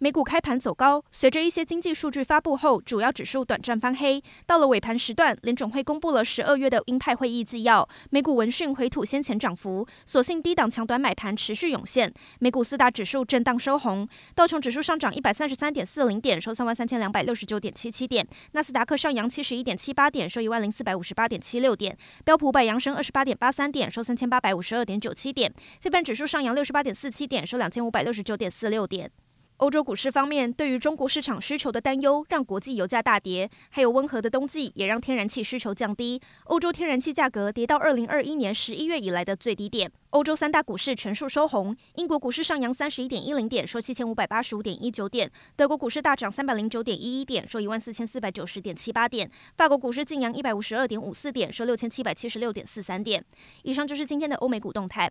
美股开盘走高，随着一些经济数据发布后，主要指数短暂翻黑。到了尾盘时段，联准会公布了十二月的鹰派会议纪要，美股闻讯回吐先前涨幅，所幸低档强短买盘持续涌现，美股四大指数震荡收红。道琼指数上涨一百三十三点四零点，收三万三千两百六十九点七七点；纳斯达克上扬七十一点七八点，收一万零四百五十八点七六点；标普百扬升二十八点八三点，收三千八百五十二点九七点；非半指数上扬六十八点四七点，收两千五百六十九点四六点。欧洲股市方面，对于中国市场需求的担忧，让国际油价大跌；还有温和的冬季，也让天然气需求降低。欧洲天然气价格跌到二零二一年十一月以来的最低点。欧洲三大股市全数收红，英国股市上扬三十一点一零点，收七千五百八十五点一九点；德国股市大涨三百零九点一一点，收一万四千四百九十点七八点；法国股市劲扬一百五十二点五四点，收六千七百七十六点四三点。以上就是今天的欧美股动态。